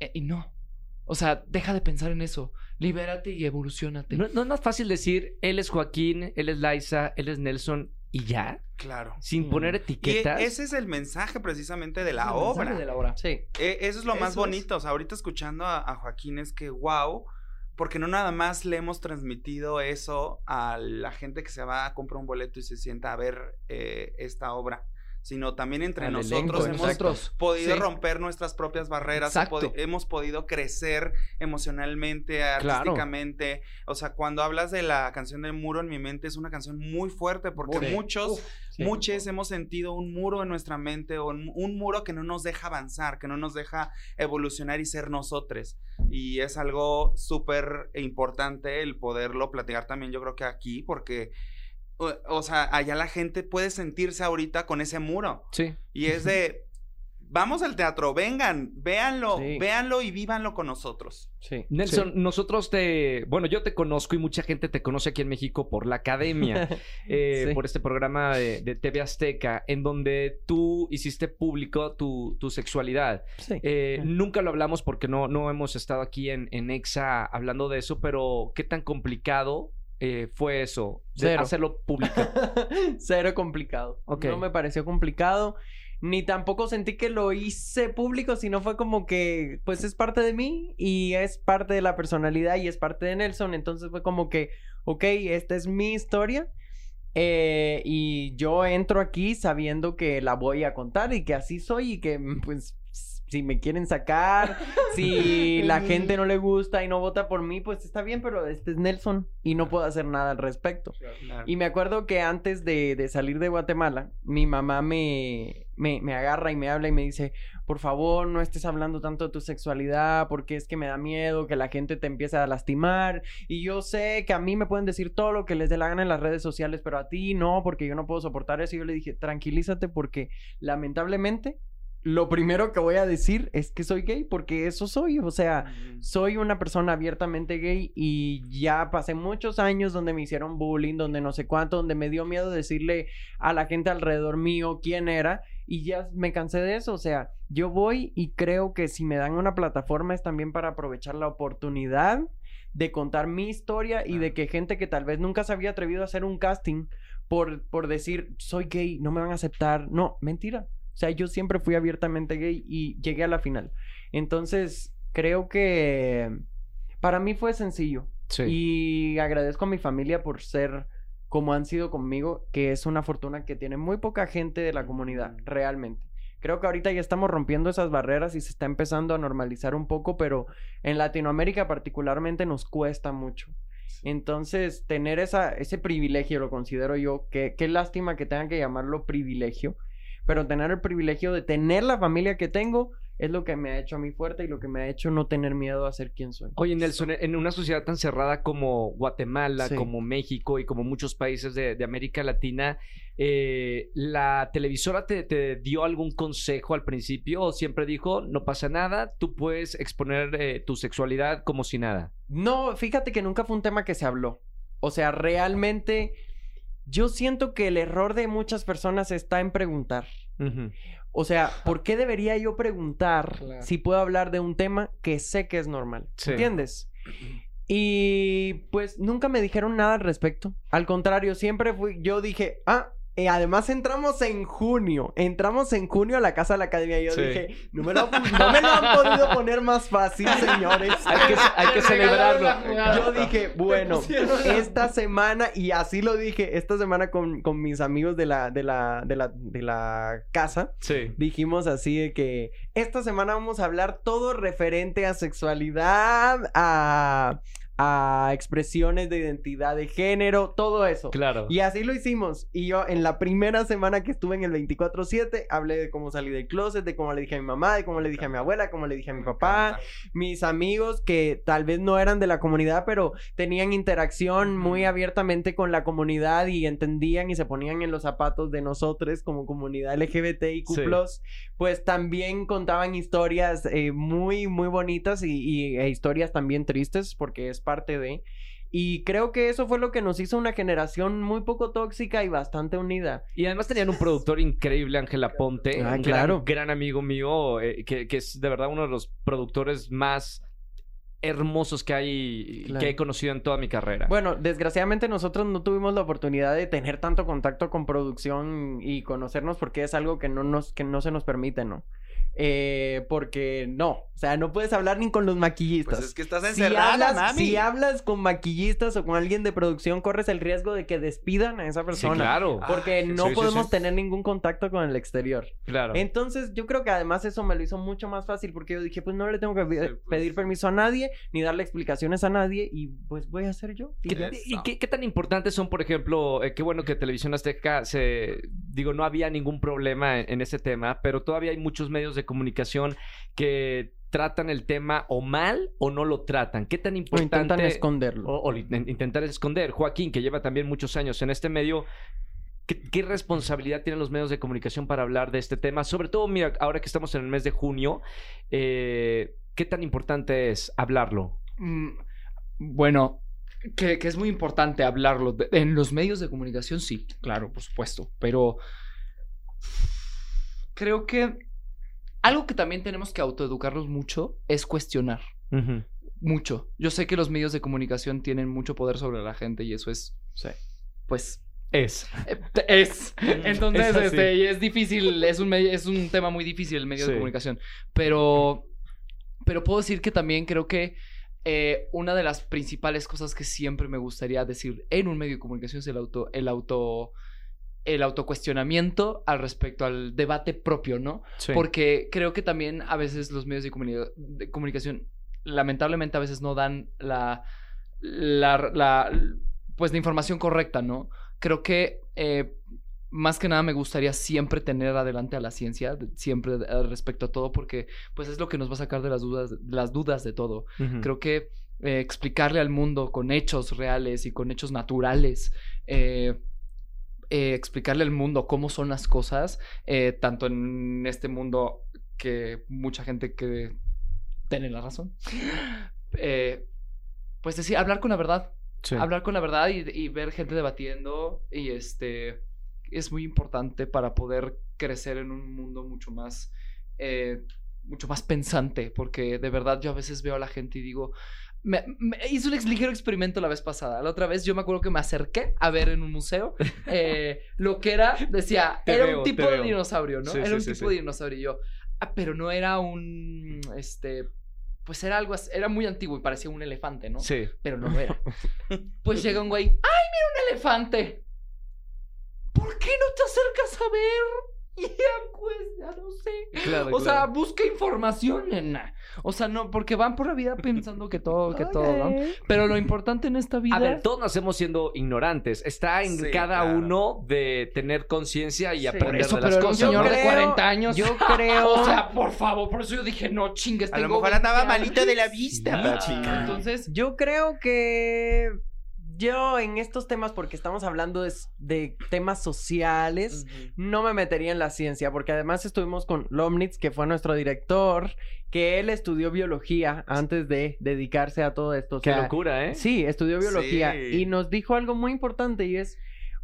eh, y no. O sea, deja de pensar en eso. Libérate y evolucionate. No, no, es más fácil decir, él es Joaquín, él es Liza, él es Nelson y ya. Claro. Sin poner etiquetas. Y ese es el mensaje precisamente de la obra. De la obra. Sí. E, eso es lo más bonito. O sea, ahorita escuchando a, a Joaquín es que, wow, porque no nada más le hemos transmitido eso a la gente que se va a comprar un boleto y se sienta a ver eh, esta obra sino también entre nosotros hemos podido romper nuestras propias barreras, hemos podido crecer emocionalmente, artísticamente. O sea, cuando hablas de la canción del muro en mi mente es una canción muy fuerte porque muchos, muchos hemos sentido un muro en nuestra mente o un, muro que no nos deja avanzar, que no nos deja evolucionar y ser nosotros. Y es algo súper importante el poderlo platicar también yo creo que aquí porque o, sea, allá la gente puede sentirse ahorita con ese muro. Sí. Y es de, vamos al teatro, vengan, véanlo, véanlo y vívanlo con nosotros. Sí. Nelson, nosotros te, bueno, yo te conozco y mucha gente te conoce aquí en México por la academia, eh, por este programa de, TV Azteca, en donde tú hiciste público tu, sexualidad. Sí. Eh, nunca lo hablamos porque no, no hemos estado aquí en, en EXA hablando de eso, pero ¿qué tan complicado eh, fue eso? De hacerlo público. Cero complicado. No me pareció complicado. Ni tampoco sentí que lo hice público, sino fue como que, pues es parte de mí y es parte de la personalidad y es parte de Nelson. Entonces fue como que, ok, esta es mi historia. Eh, y yo entro aquí sabiendo que la voy a contar y que así soy y que pues si me quieren sacar, si la gente no le gusta y no vota por mí, pues está bien, pero este es Nelson y no puedo hacer nada al respecto. Y me acuerdo que antes de, salir de Guatemala, mi mamá me, me, me, agarra y me habla y me dice, por favor, no estés hablando tanto de tu sexualidad porque es que me da miedo que la gente te empiece a lastimar. Y yo sé que a mí me pueden decir todo lo que les dé la gana en las redes sociales, pero a ti no, porque yo no puedo soportar eso. Y yo le dije, tranquilízate porque lamentablemente lo primero que voy a decir es que soy gay, porque eso soy. O sea, soy una persona abiertamente gay y ya pasé muchos años donde me hicieron bullying, donde no sé cuánto, donde me dio miedo decirle a la gente alrededor mío quién era y ya me cansé de eso. O sea, yo voy y creo que si me dan una plataforma es también para aprovechar la oportunidad de contar mi historia y de que gente que tal vez nunca se había atrevido a hacer un casting por, por decir soy gay, no me van a aceptar. No, mentira. O sea, yo siempre fui abiertamente gay y llegué a la final. Entonces, creo que para mí fue sencillo. Sí. Y agradezco a mi familia por ser como han sido conmigo, que es una fortuna que tiene muy poca gente de la comunidad, realmente. Creo que ahorita ya estamos rompiendo esas barreras y se está empezando a normalizar un poco, pero en Latinoamérica particularmente nos cuesta mucho. Entonces, tener esa, ese privilegio, lo considero yo, que qué lástima que tengan que llamarlo privilegio, pero tener el privilegio de tener la familia que tengo es lo que me ha hecho a mí fuerte y lo que me ha hecho no tener miedo a ser quien soy. Oye, Nelson, en una sociedad tan cerrada como Guatemala, como México y como muchos países de, América Latina, eh, ¿la televisora te, dio algún consejo al principio o siempre dijo, no pasa nada, tú puedes exponer eh, tu sexualidad como si nada? No, fíjate que nunca fue un tema que se habló. O sea, realmente yo siento que el error de muchas personas está en preguntar. O sea, ¿por qué debería yo preguntar Claro. si puedo hablar de un tema que sé que es normal? Sí. ¿Entiendes? Y pues nunca me dijeron nada al respecto. Al contrario, siempre fui, yo dije, ah, y además entramos en junio, entramos en junio a la casa de la academia. Y yo Sí. dije, no me, lo, no me lo han podido poner más fácil, señores. Hay que, hay que celebrarlo. Yo dije, bueno, esta semana, y así lo dije, esta semana con, con mis amigos de la, de la, de la, de la casa, Sí. dijimos así de que esta semana vamos a hablar todo referente a sexualidad, a, a expresiones de identidad de género, todo eso. Claro. Y así lo hicimos. Y yo en la primera semana que estuve en el 24/7 hablé de cómo salí del closet, de cómo le dije a mi mamá, de cómo le dije a mi abuela, cómo le dije a mi papá, mis amigos que tal vez no eran de la comunidad, pero tenían interacción muy abiertamente con la comunidad y entendían y se ponían en los zapatos de nosotros como comunidad LGBTIQ+, Sí. pues también contaban historias eh, muy, muy bonitas y, y- e historias también tristes porque es parte de... Y creo que eso fue lo que nos hizo una generación muy poco tóxica y bastante unida. Y además tenían un productor increíble, Ángela Ponte. Ah, un claro. Gran, gran amigo mío, eh, que, que es de verdad uno de los productores más hermosos que hay, Claro. que he conocido en toda mi carrera. Bueno, desgraciadamente nosotros no tuvimos la oportunidad de tener tanto contacto con producción y conocernos porque es algo que no nos, que no se nos permite, ¿no? Eh, porque no, o sea, no puedes hablar ni con los maquillistas. Pues es que estás si encerrada, hablas, mami. si hablas con maquillistas o con alguien de producción, corres el riesgo de que despidan a esa sí, persona. claro. Porque Ah, no sí, podemos sí. tener ningún contacto con el exterior. claro. Entonces, yo creo que además eso me lo hizo mucho más fácil porque yo dije, pues no le tengo que pues. pedir permiso a nadie ni darle explicaciones a nadie y pues voy a hacer yo. Y ¿Qué, ya. ¿Y qué, qué tan importantes son, por ejemplo, eh, qué bueno que Televisión Azteca se, digo, no había ningún problema en, en ese tema, pero todavía hay muchos medios de comunicación que tratan el tema o mal o no lo tratan. ¿Qué tan O importante? intentan esconderlo. o, o in- intentar esconder. Joaquín, que lleva también muchos años en este medio, ¿qué, qué responsabilidad tienen los medios de comunicación para hablar de este tema? Sobre todo, mira, ahora que estamos en el mes de junio, eh, ¿qué tan importante es hablarlo? Mm, Bueno, que, que es muy importante hablarlo. De- en los medios de comunicación, sí, claro, por supuesto. Pero creo que algo que también tenemos que autoeducarnos mucho es cuestionar. Mucho. Yo sé que los medios de comunicación tienen mucho poder sobre la gente y eso es, Sí. pues, Es. eh, es. Entonces, Es este, es difícil, es un, es un tema muy difícil el medio Sí. de comunicación. Pero, pero puedo decir que también creo que eh, una de las principales cosas que siempre me gustaría decir en un medio de comunicación es el auto, el auto, el autocuestionamiento al respecto al debate propio, ¿no? Sí. Porque creo que también a veces los medios de, comuni- de comunicación, lamentablemente a veces no dan la, la, la- pues la información correcta, ¿no? Creo que eh, más que nada me gustaría siempre tener adelante a la ciencia, siempre respecto a todo, porque pues es lo que nos va a sacar de las dudas, de las dudas de todo. Creo que eh, explicarle al mundo con hechos reales y con hechos naturales, eh, eh, explicarle al mundo cómo son las cosas, eh, tanto en este mundo que mucha gente que tiene la razón, eh, pues decir, hablar con la verdad, Sí. hablar con la verdad y, y ver gente debatiendo y este es muy importante para poder crecer en un mundo mucho más mucho más pensante porque de verdad yo a veces veo a la gente y digo me, me- hice un ex- ligero experimento la vez pasada la otra vez yo me acuerdo que me acerqué a ver en un museo eh, lo que era decía Te era veo, un tipo de veo. dinosaurio no Sí, era sí, un sí, tipo de dinosaurio y yo ah, pero no era un este pues era algo así- era muy antiguo y parecía un elefante no Sí. pero no lo era. Pues llega un güey, ¡ay, mira un elefante! ¿Por qué no te acercas a ver? Ya, pues, ya no sé. Claro, O sea, busca información, nena. O sea, no, porque van por la vida pensando que todo, que todo, ¿no? Pero lo importante en esta vida. A ver, todos nacemos siendo ignorantes. Está en Sí, cada claro. uno de tener conciencia y Sí. aprender Por eso, de las pero era un cosas. señor ¿no? de 40 años. Yo creo. O sea, por favor, por eso yo dije, no chingues, A lo tengo mejor 20 andaba malito de la vista, Sí, chica. Entonces, Yo creo que yo en estos temas, porque estamos hablando de, de temas sociales, no me metería en la ciencia, porque además estuvimos con Lomnitz, que fue nuestro director, que él estudió biología antes de dedicarse a todo esto. o Qué locura, ¿eh? Sí, estudió biología Sí. y nos dijo algo muy importante y es,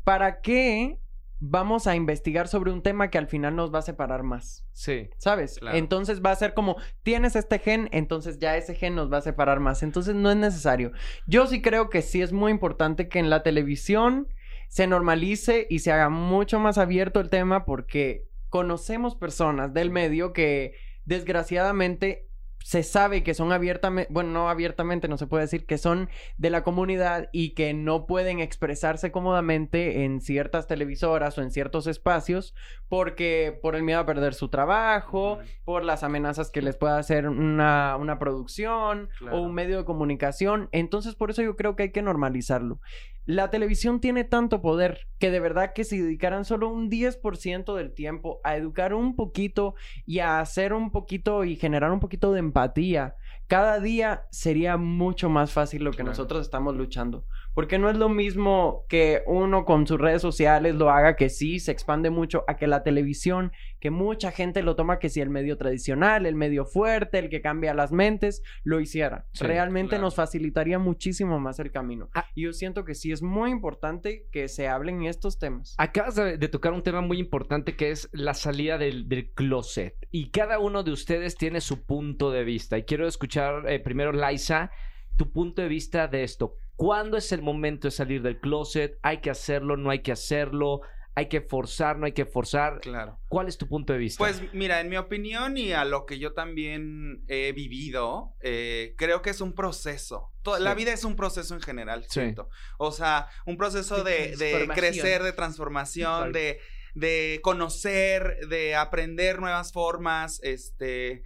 ¿para qué vamos a investigar sobre un tema que al final nos va a separar más. Sí. ¿Sabes? Claro. Entonces va a ser como, tienes este gen, entonces ya ese gen nos va a separar más. Entonces no es necesario. Yo sí creo que sí es muy importante que en la televisión se normalice y se haga mucho más abierto el tema porque conocemos personas del medio que desgraciadamente se sabe que son abiertamente, bueno, no abiertamente, no se puede decir, que son de la comunidad y que no pueden expresarse cómodamente en ciertas televisoras o en ciertos espacios porque por el miedo a perder su trabajo, por las amenazas que les pueda hacer una, una producción Claro. o un medio de comunicación. Entonces, por eso yo creo que hay que normalizarlo. La televisión tiene tanto poder que de verdad que si dedicaran solo un 10% del tiempo a educar un poquito y a hacer un poquito y generar un poquito de empatía, cada día sería mucho más fácil lo que Claro. nosotros estamos luchando. Porque no es lo mismo que uno con sus redes sociales lo haga, que sí, se expande mucho, a que la televisión, que mucha gente lo toma que si el medio tradicional, el medio fuerte, el que cambia las mentes, lo hiciera. Sí, Realmente claro. nos facilitaría muchísimo más el camino. Ah. Y yo siento que sí es muy importante que se hablen estos temas. Acabas de, de tocar un tema muy importante que es la salida del, del closet. Y cada uno de ustedes tiene su punto de vista. Y quiero escuchar eh, primero, Liza, tu punto de vista de esto. ¿Cuándo es el momento de salir del closet? ¿Hay que hacerlo? ¿No hay que hacerlo? ¿Hay que forzar? ¿No hay que forzar? Claro. ¿Cuál es tu punto de vista? Pues mira, en mi opinión y a lo que yo también he vivido, eh, creo que es un proceso. To- La vida es un proceso en general, Sí. siento. O sea, un proceso De de, de transformación. crecer, de transformación, de conocer, de aprender nuevas formas. Este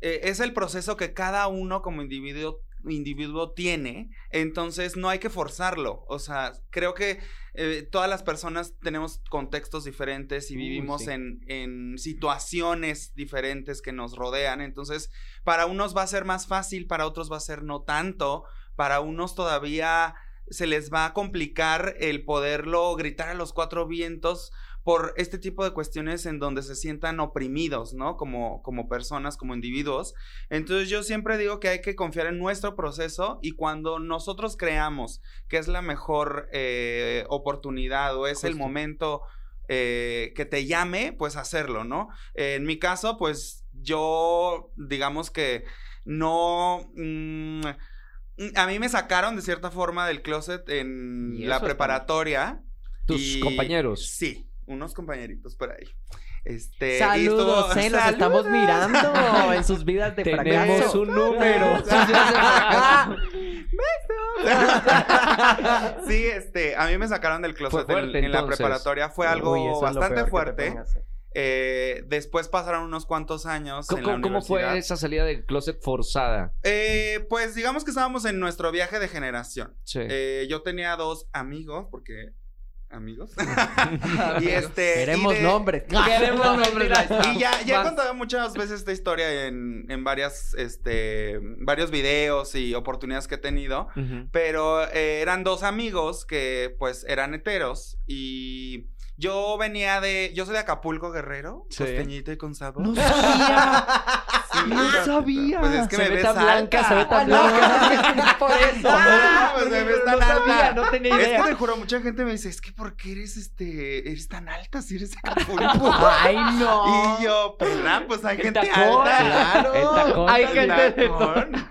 eh, es el proceso que cada uno como individuo individuo tiene, entonces no hay que forzarlo, o sea, creo que eh, todas las personas tenemos contextos diferentes y vivimos sí. en, en situaciones diferentes que nos rodean, entonces para unos va a ser más fácil, para otros va a ser no tanto, para unos todavía se les va a complicar el poderlo gritar a los cuatro vientos por este tipo de cuestiones en donde se sientan oprimidos, ¿no? Como, como personas, como individuos. Entonces yo siempre digo que hay que confiar en nuestro proceso y cuando nosotros creamos que es la mejor eh, oportunidad o es el momento eh, que te llame, pues hacerlo, ¿no? en mi caso, pues yo, digamos que no... mm, a mí me sacaron de cierta forma del closet en la preparatoria. Tus y- compañeros. Sí, unos compañeritos por ahí. Este, Saludos, estuvo- eh, los ¡Saludos! estamos mirando en sus vidas de Tenemos fracaso. un número. sí, este, a mí me sacaron del closet fuerte, en, en la preparatoria. Fue algo Uy, bastante fuerte. Eh, después pasaron unos cuantos años en la ¿Cómo, cómo fue esa salida del closet forzada? Eh, pues digamos que estábamos en nuestro viaje de generación. Sí. Eh, yo tenía dos amigos, porque amigos. y este Queremos y de- nombres. Queremos nombres. Y ya, ya he contado muchas veces esta historia en, en varias, este, varios videos y oportunidades que he tenido. Pero eh, eran dos amigos que pues eran heteros y yo venía de, yo soy de Acapulco, Guerrero, Sí. costeñita y con sabor. No sabía. No sabía. Pues es que Se me ve ves tan blanca, alta. se ve tan Ah, blanca. Por eso. Ah, pues me ves tan no sabía, no tenía Es idea. que te juro, mucha gente me dice, es que ¿por qué eres este, eres tan alta si eres de Acapulco? Ay, no. Y yo, perdón, pues hay El gente tacón, alta. Claro. El tacón. Hay gente de tacón.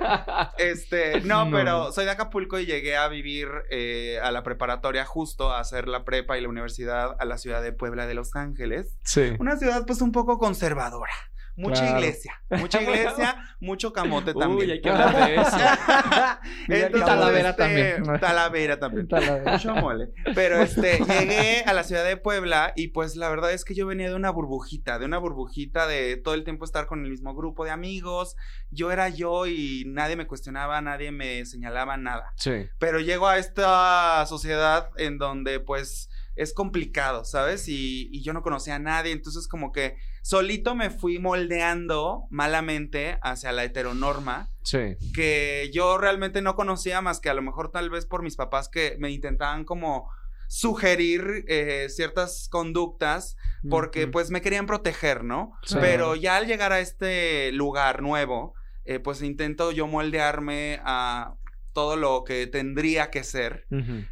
Este, no, No. pero soy de Acapulco y llegué a vivir eh, a la preparatoria justo a hacer la prepa y la universidad a la ciudad de Puebla de Los Ángeles. Sí. Una ciudad pues un poco conservadora. Mucha Claro. iglesia, mucha iglesia, mucho camote también. Uy, hay que hablar de eso. Entonces, Talavera este, también. Talavera también. Mucho mole. Pero este, llegué a la ciudad de Puebla y pues la verdad es que yo venía de una burbujita, de una burbujita de todo el tiempo estar con el mismo grupo de amigos. Yo era yo y nadie me cuestionaba, nadie me señalaba nada. Sí. Pero llego a esta sociedad en donde pues es complicado, ¿sabes? Y, y yo no conocía a nadie, entonces como que solito me fui moldeando malamente hacia la heteronorma Sí. que yo realmente no conocía más que a lo mejor tal vez por mis papás que me intentaban como sugerir eh, ciertas conductas porque pues me querían proteger, ¿no? Sí. Pero ya al llegar a este lugar nuevo, eh, pues intento yo moldearme a todo lo que tendría que ser.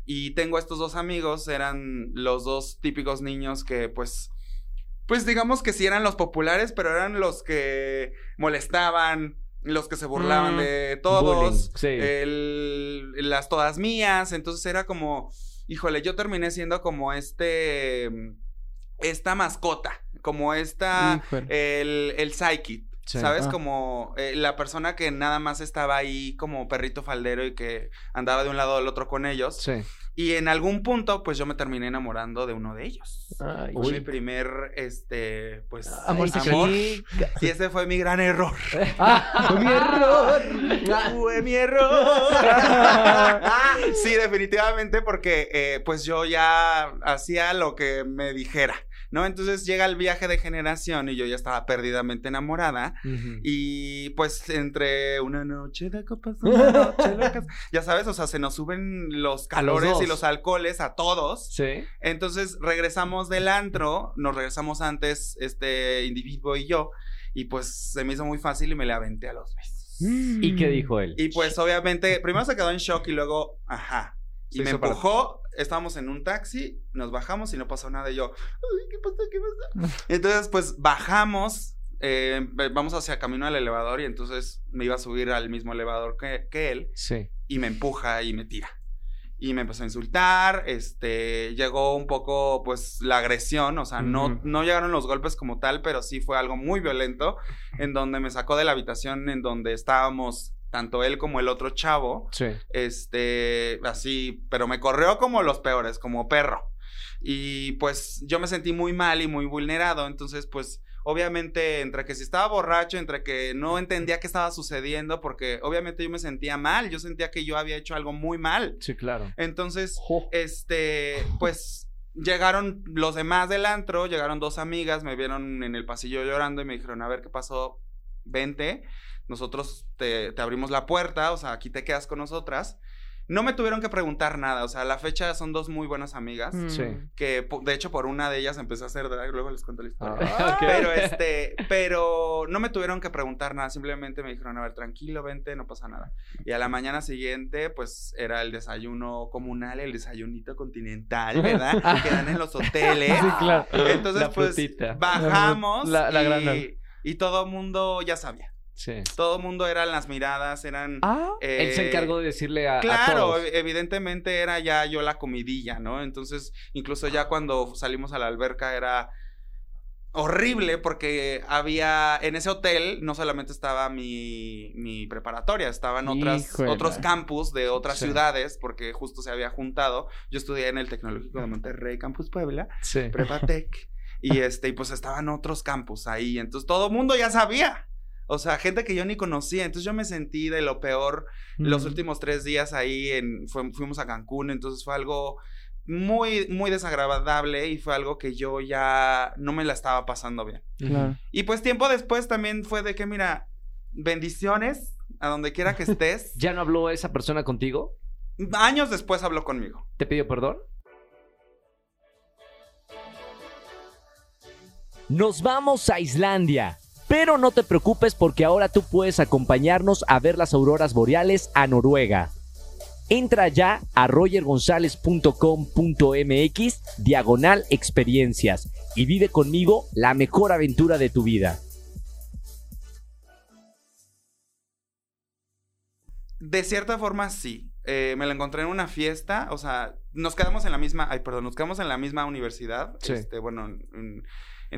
Y tengo estos dos amigos, eran los dos típicos niños que pues, pues digamos que sí eran los populares, pero eran los que molestaban, los que se burlaban Mm. de todos, Bullying, sí. el- las todas mías, entonces era como, híjole, yo terminé siendo como este, esta mascota, como esta, el, el psychic. Sí. ¿Sabes? Ah. Como eh, la persona que nada más estaba ahí como perrito faldero y que andaba de un lado al otro con ellos. Sí. Y en algún punto, pues yo me terminé enamorando de uno de ellos. Ay, Fue Uy. mi primer, este, pues... Amor amor. secreto. Y ese fue mi gran error. ¡Ah! ¡Mi error! Fue mi error. sí, definitivamente, porque eh, pues yo ya hacía lo que me dijera, ¿no? Entonces llega el viaje de generación y yo ya estaba perdidamente enamorada. Y pues entre una noche de copas, una noche locas, ya sabes, o sea, se nos suben los calores y los alcoholes a todos. Sí. Entonces regresamos del antro, nos regresamos antes este individuo y yo, y pues se me hizo muy fácil y me le aventé a los besos. ¿Y qué dijo él? Y pues obviamente, primero se quedó en shock y luego, ajá. Y me empujó, estábamos en un taxi, nos bajamos y no pasó nada. Y yo, ay, ¿qué pasó? ¿Qué pasó? Entonces, pues bajamos, eh, vamos hacia camino al elevador y entonces me iba a subir al mismo elevador que, que él Sí. y me empuja y me tira. Y me empezó a insultar, este, llegó un poco, pues, la agresión, o sea, no llegaron los golpes como tal, pero sí fue algo muy violento, en donde me sacó de la habitación en donde estábamos, tanto él como el otro chavo, Sí. este, así, pero me corrió como los peores, como perro. Y pues yo me sentí muy mal y muy vulnerado, entonces pues obviamente entre que si estaba borracho, entre que no entendía qué estaba sucediendo, porque obviamente yo me sentía mal, yo sentía que yo había hecho algo muy mal. Sí, claro. Entonces, este, pues llegaron los demás del antro, llegaron dos amigas, me vieron en el pasillo llorando y me dijeron, a ver qué pasó, vente, nosotros te, te abrimos la puerta, o sea, aquí te quedas con nosotras. No me tuvieron que preguntar nada, o sea, a la fecha son dos muy buenas amigas, Mm. Sí. que de hecho por una de ellas empecé a hacer drag, luego les cuento la historia. Ah, ok. Pero este, pero no me tuvieron que preguntar nada, simplemente me dijeron, a ver, tranquilo, vente, no pasa nada. Y a la mañana siguiente, pues era el desayuno comunal, el desayunito continental, ¿verdad? que dan en los hoteles. Sí, claro. Entonces, La pues frutita. bajamos La- la y, gran- y todo mundo ya sabía. Sí. Todo mundo eran las miradas, eran... Ah. Él se eh, encargó de decirle a, a Claro, todos. ev- evidentemente era ya yo la comidilla, ¿no? Entonces, incluso ya cuando salimos a la alberca era horrible porque había en ese hotel no solamente estaba mi, mi preparatoria, estaban otras, Híjole. otros campus de otras Sí. ciudades porque justo se había juntado. Yo estudié en el Tecnológico de Monterrey, Campus Puebla, Sí. Prepatec, y este, y pues estaban otros campus ahí, entonces todo el mundo ya sabía. O sea, gente que yo ni conocía. Entonces yo me sentí de lo peor los últimos tres días ahí en, fuimos a Cancún, entonces fue algo muy, muy desagradable y fue algo que yo ya no me la estaba pasando bien. Claro. Y pues tiempo después también fue de que, mira, bendiciones a donde quiera que estés. ¿Ya no habló esa persona contigo? Años después habló conmigo. ¿Te pidió perdón? Nos vamos a Islandia. Pero no te preocupes porque ahora tú puedes acompañarnos a ver las auroras boreales a Noruega. Entra ya a rogergonzalez.com.mx diagonal experiencias y vive conmigo la mejor aventura de tu vida. De cierta forma, sí. Eh, me la encontré en una fiesta, o sea, nos quedamos en la misma, ay, perdón, nos quedamos en la misma universidad. Sí. Este, bueno, en, en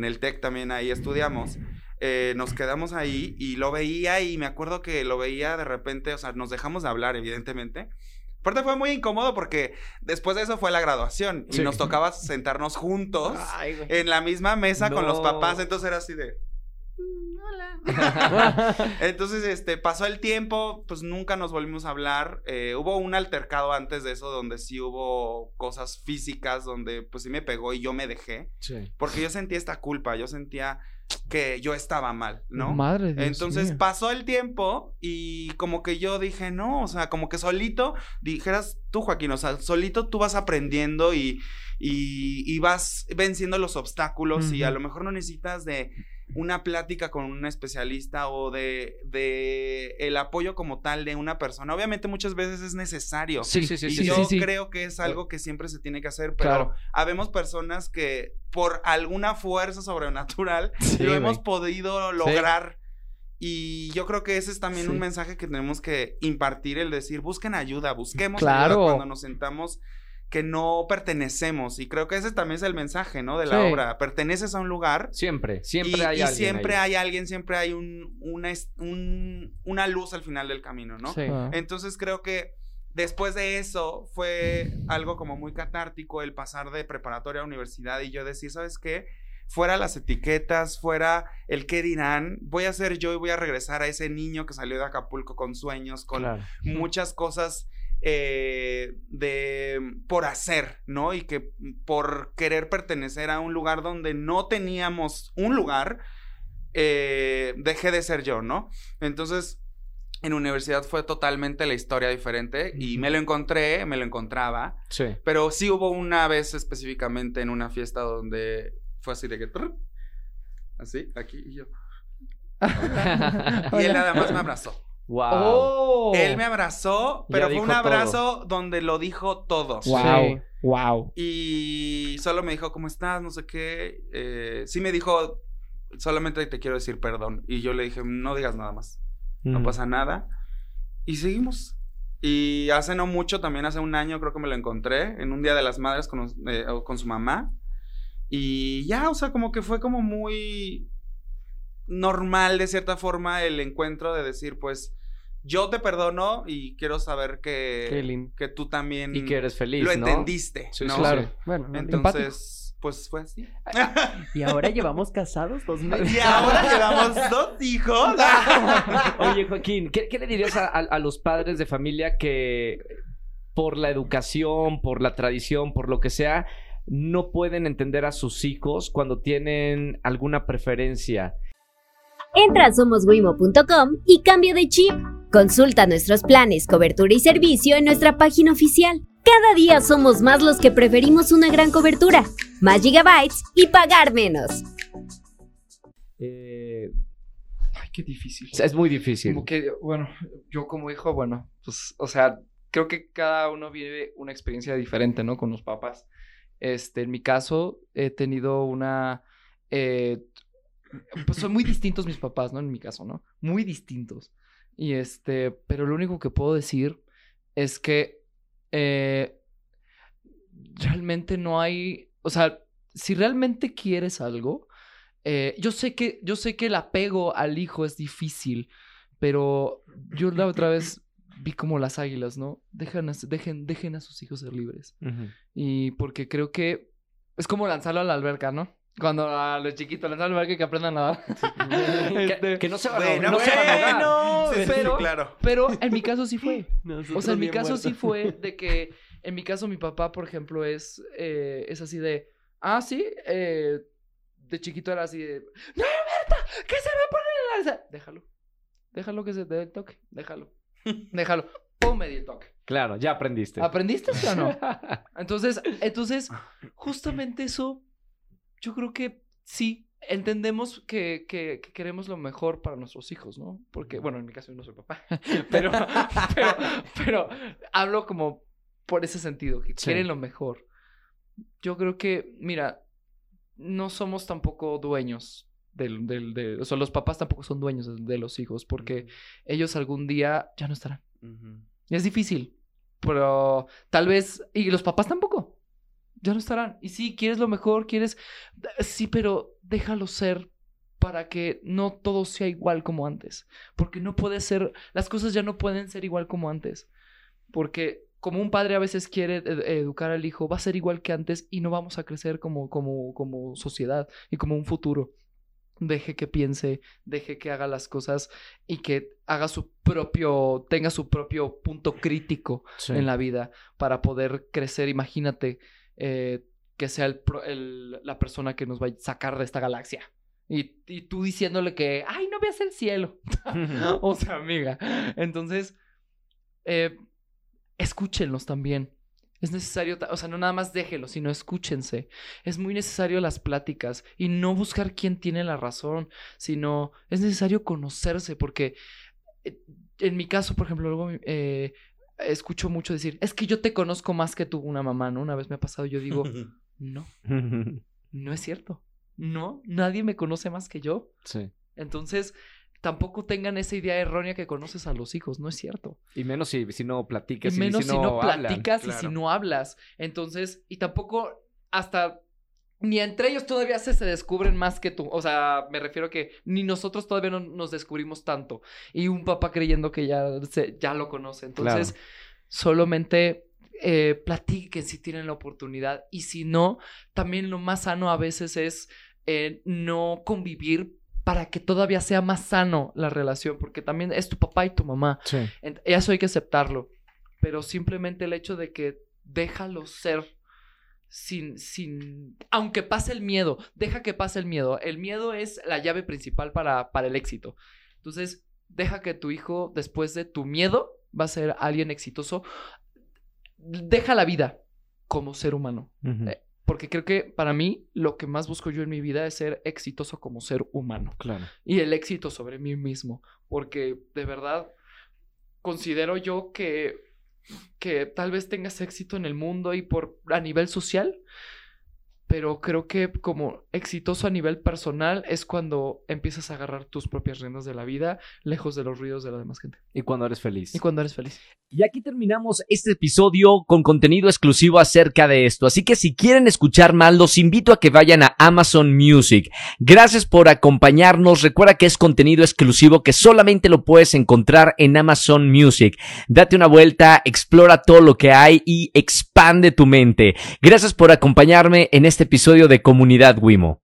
el TEC también ahí estudiamos. Eh, nos quedamos ahí y lo veía y me acuerdo que lo veía de repente, o sea, nos dejamos de hablar, evidentemente. Aparte fue muy incómodo porque después de eso fue la graduación y Sí. nos tocaba sentarnos juntos Ay, en la misma mesa con los papás, entonces era así de... "Mm, Hola. Entonces, este, pasó el tiempo, pues nunca nos volvimos a hablar. Eh, hubo un altercado antes de eso donde sí hubo cosas físicas, donde pues sí me pegó y yo me dejé. Porque yo sentía esta culpa, yo sentía que yo estaba mal, ¿no? Madre Dios Entonces pasó el tiempo y como que yo dije, no, o sea, como que solito, dijeras tú, Joaquín, o sea, solito tú vas aprendiendo y, y, y vas venciendo los obstáculos y a lo mejor no necesitas de una plática con un especialista o de, de el apoyo como tal de una persona, obviamente muchas veces es necesario. Sí, sí, sí, Y sí. yo sí, sí. creo que es algo que siempre se tiene que hacer, pero Claro. habemos personas que por alguna fuerza sobrenatural Sí, lo hemos podido lograr. Y yo creo que ese es también Sí. un mensaje que tenemos que impartir, el decir, busquen ayuda, busquemos Claro. ayuda cuando nos sentamos que no pertenecemos. Y creo que ese también es el mensaje, ¿no? De la Sí. obra. Perteneces a un lugar. Siempre, siempre y, hay y alguien siempre ahí. hay alguien, siempre hay un, una, es- un- una luz al final del camino, ¿no? Sí. Ah. Entonces creo que después de eso fue algo como muy catártico el pasar de preparatoria a universidad y yo decir, ¿sabes qué? Fuera las etiquetas, fuera el qué dirán, voy a ser yo y voy a regresar a ese niño que salió de Acapulco con sueños, con Claro. muchas cosas eh, de por hacer, ¿no? Y que por querer pertenecer a un lugar donde no teníamos un lugar, eh, dejé de ser yo, ¿no? Entonces, en universidad fue totalmente la historia diferente y me lo encontré, me lo encontraba, Sí. pero sí hubo una vez específicamente en una fiesta donde fue así de que... Así, aquí y yo. Y él nada más me abrazó. Wow. ¡Oh! Él me abrazó, Ya pero fue un abrazo donde lo dijo todo. Wow. Sí. Wow. Y solo me dijo, ¿cómo estás? No sé qué. Eh, sí me dijo, solamente te quiero decir perdón. Y yo le dije, no digas nada más. No Mm. pasa nada. Y seguimos. Y hace no mucho, también hace un año creo que me lo encontré, en un Día de las Madres con, eh, con su mamá. Y ya, o sea, como que fue como muy normal de cierta forma el encuentro de decir, pues, yo te perdono y quiero saber que, que tú también Y que eres feliz, lo ¿no? entendiste. Sí, ¿no? Claro. sí. Bueno, no- Entonces, pues fue así. y ahora llevamos casados dos meses. y ahora llevamos dos hijos. Oye, Joaquín, ¿qué, qué le dirías a, a- a los padres de familia que por la educación, por la tradición, por lo que sea, no pueden entender a sus hijos cuando tienen alguna preferencia? Entra a somoswimo.com y cambia de chip. Consulta nuestros planes, cobertura y servicio en nuestra página oficial. Cada día somos más los que preferimos una gran cobertura, más gigabytes y pagar menos. Eh, Ay, qué difícil. es muy difícil. Como que, bueno, yo como hijo, bueno, pues, o sea, creo que cada uno vive una experiencia diferente, ¿no? Con los papás. Este, en mi caso, he tenido una, eh, pues son muy distintos mis papás, ¿no? En mi caso, ¿no? Muy distintos. Y este, pero lo único que puedo decir es que eh, realmente no hay, o sea, si realmente quieres algo, eh, yo sé que, yo sé que el apego al hijo es difícil, pero yo la otra vez vi como las águilas, ¿no? Dejan dejen, dejen a sus hijos ser libres. Y porque creo que es como lanzarlo a la alberca, ¿no? Cuando a los chiquitos a la alberca y que aprendan a nadar. que, Este, que no se van a Bueno, no se van a bueno. Sí, sí, pero- claro. Pero en mi caso sí fue. O sea, en mi caso sí fue de que, en mi caso mi papá, por ejemplo, es, eh, es así de, ah, sí, eh, de chiquito era así de, no, Berta, ¿qué se va a poner en la... alza?". Déjalo, déjalo que se te dé el toque, déjalo, déjalo. Pum, me di el toque. Claro, ya aprendiste. ¿Aprendiste sí o no? Entonces, entonces, justamente eso, yo creo que sí, entendemos que, que- que queremos lo mejor para nuestros hijos, ¿no? Porque, bueno, en mi caso yo no soy papá, pero, pero, pero hablo como por ese sentido, que Sí. quieren lo mejor. Yo creo que, mira, no somos tampoco dueños del, del, de, o sea, los papás tampoco son dueños de, de los hijos, porque ellos algún día ya no estarán. Y es difícil, pero tal vez, y los papás tampoco, ya no estarán. Y sí, quieres lo mejor, quieres, sí, pero déjalo ser para que no todo sea igual como antes, porque no puede ser, las cosas ya no pueden ser igual como antes, porque como un padre a veces quiere ed- educar al hijo, va a ser igual que antes y no vamos a crecer como, como, como sociedad y como un futuro. Deje que piense, deje que haga las cosas y que haga su propio, tenga su propio punto crítico Sí. en la vida para poder crecer. Imagínate eh, que sea el la persona que nos va a sacar de esta galaxia. Y, y tú diciéndole que, ay, no veas el cielo. o sea, amiga. Entonces, eh, escúchenlos también. Es necesario, o sea, no nada más déjenlos, sino escúchense. Es muy necesario las pláticas y no buscar quién tiene la razón, sino es necesario conocerse porque eh, en mi caso, por ejemplo, luego eh, escucho mucho decir, es que yo te conozco más que tú, una mamá, ¿no? Una vez me ha pasado, yo digo, no, no es cierto. No, nadie me conoce más que yo. sí. Entonces, tampoco tengan esa idea errónea que conoces a los hijos, no es cierto. Y menos si, si no platicas y menos si no, hablan. platicas y si no hablas. Entonces, y tampoco hasta ni entre ellos todavía se, se descubren más que tú. O sea, me refiero a que ni nosotros todavía no nos descubrimos tanto. Y un papá creyendo que ya, se, ya lo conoce. Entonces, solamente eh, platiquen si tienen la oportunidad. Y si no, también lo más sano a veces es eh, no convivir para que todavía sea más sano la relación. Porque también es tu papá y tu mamá. Sí. Eso hay que aceptarlo. Pero simplemente el hecho de que déjalo ser sin, sin, aunque pase el miedo, deja que pase el miedo. El miedo es la llave principal para, para el éxito. Entonces, deja que tu hijo, después de tu miedo, va a ser alguien exitoso. Deja la vida como ser humano. Eh, Porque creo que para mí lo que más busco yo en mi vida es ser exitoso como ser humano Claro. y el éxito sobre mí mismo. Porque de verdad considero yo que, que tal vez tengas éxito en el mundo y por a nivel social, pero creo que como exitoso a nivel personal es cuando empiezas a agarrar tus propias riendas de la vida, lejos de los ruidos de la demás gente. Y cuando eres feliz. Y cuando eres feliz. Y aquí terminamos este episodio con contenido exclusivo acerca de esto. Así que si quieren escuchar más, los invito a que vayan a Amazon Music. Gracias por acompañarnos. Recuerda que es contenido exclusivo que solamente lo puedes encontrar en Amazon Music. Date una vuelta, explora todo lo que hay y expande tu mente. Gracias por acompañarme en este episodio de Comunidad Wimo.